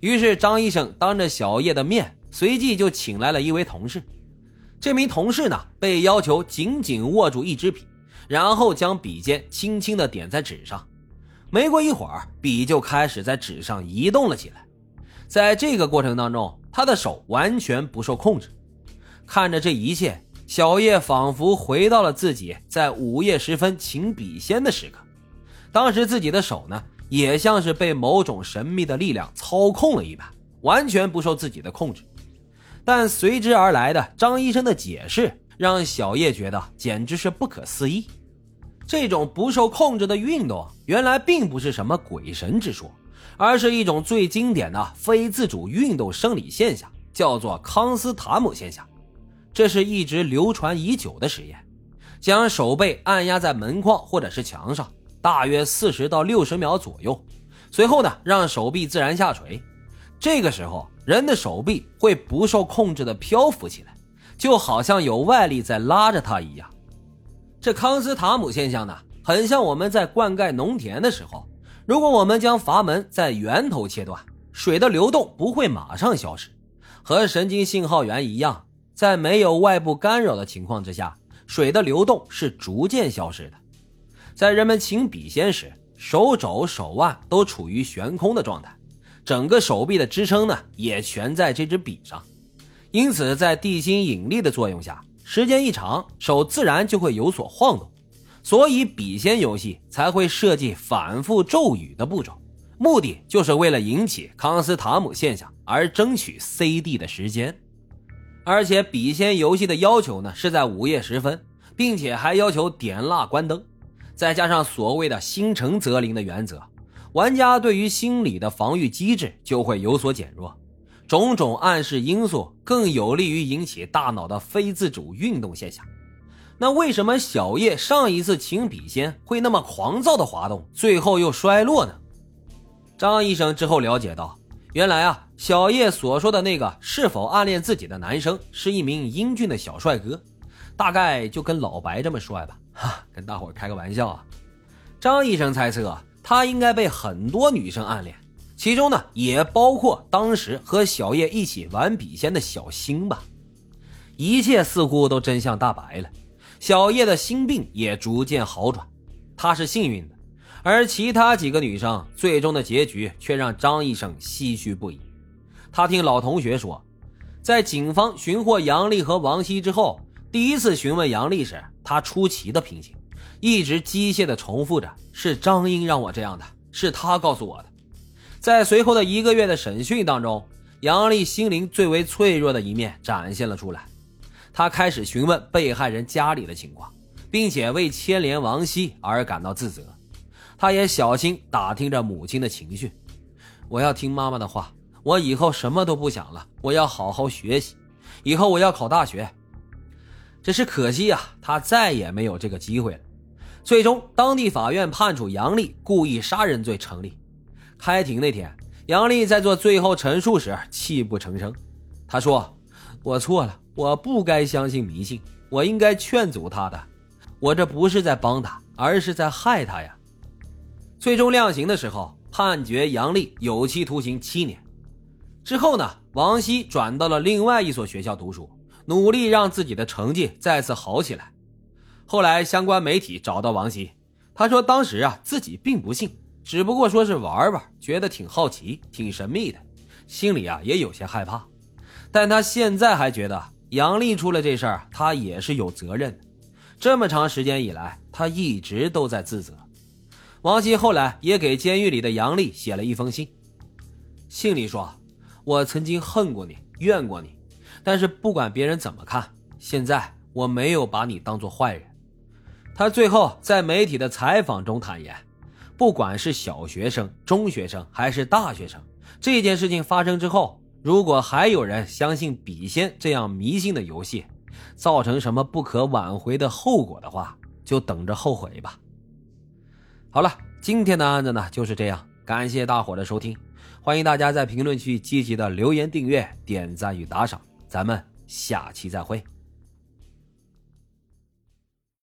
于是张医生当着小叶的面，随即就请来了一位同事。这名同事呢，被要求紧紧握住一支笔，然后将笔尖轻轻的点在纸上。没过一会儿，笔就开始在纸上移动了起来。在这个过程当中，他的手完全不受控制。看着这一切，小叶仿佛回到了自己在午夜时分请笔仙的时刻。当时自己的手呢，也像是被某种神秘的力量操控了一般，完全不受自己的控制。但随之而来的张医生的解释，让小叶觉得简直是不可思议。这种不受控制的运动，原来并不是什么鬼神之说，而是一种最经典的非自主运动生理现象，叫做康斯塔姆现象。这是一直流传已久的实验，将手背按压在门框或者是墙上，大约四十到六十秒左右，随后呢，让手臂自然下垂。这个时候，人的手臂会不受控制的漂浮起来，就好像有外力在拉着它一样。这康斯塔姆现象呢，很像我们在灌溉农田的时候，如果我们将阀门在源头切断，水的流动不会马上消失，和神经信号源一样，在没有外部干扰的情况之下，水的流动是逐渐消失的。在人们请笔仙时，手肘、手腕都处于悬空的状态，整个手臂的支撑呢也全在这支笔上，因此在地心引力的作用下。时间一长，手自然就会有所晃动，所以笔仙游戏才会设计反复咒语的步骤，目的就是为了引起康斯塔姆现象而争取 CD 的时间。而且笔仙游戏的要求呢是在午夜时分，并且还要求点蜡关灯，再加上所谓的心诚则灵的原则，玩家对于心理的防御机制就会有所减弱。种种暗示因素更有利于引起大脑的非自主运动现象。那为什么小叶上一次请笔仙会那么狂躁的滑动，最后又衰落呢？张医生之后了解到，原来啊，小叶所说的那个是否暗恋自己的男生是一名英俊的小帅哥，大概就跟老白这么帅吧。哈，跟大伙开个玩笑啊。张医生猜测，他应该被很多女生暗恋。其中呢，也包括当时和小叶一起玩笔仙的小星吧。一切似乎都真相大白了，小叶的心病也逐渐好转，她是幸运的。而其他几个女生最终的结局却让张医生唏嘘不已。他听老同学说，在警方寻获杨丽和王希之后，第一次询问杨丽时，她出奇的平静，一直机械的重复着：“是张英让我这样的，是他告诉我的。”在随后的一个月的审讯当中，杨丽心灵最为脆弱的一面展现了出来。她开始询问被害人家里的情况，并且为牵连王希而感到自责。她也小心打听着母亲的情绪。我要听妈妈的话，我以后什么都不想了，我要好好学习，以后我要考大学。只是可惜啊，他再也没有这个机会了。最终，当地法院判处杨丽故意杀人罪成立。开庭那天，杨丽在做最后陈述时泣不成声。她说：“我错了，我不该相信迷信，我应该劝阻他的。我这不是在帮他，而是在害他呀。”最终量刑的时候，判决杨丽有期徒刑七年。之后呢，王希转到了另外一所学校读书，努力让自己的成绩再次好起来。后来，相关媒体找到王希，他说当时啊，自己并不信。只不过说是玩玩，觉得挺好奇、挺神秘的，心里啊也有些害怕。但他现在还觉得杨丽出了这事儿，他也是有责任的。这么长时间以来，他一直都在自责。王希后来也给监狱里的杨丽写了一封信，信里说：“我曾经恨过你，怨过你，但是不管别人怎么看，现在我没有把你当做坏人。”他最后在媒体的采访中坦言。不管是小学生、中学生还是大学生，这件事情发生之后，如果还有人相信笔仙这样迷信的游戏，造成什么不可挽回的后果的话，就等着后悔吧。好了，今天的案子呢就是这样，感谢大伙的收听，欢迎大家在评论区积极的留言、订阅、点赞与打赏，咱们下期再会。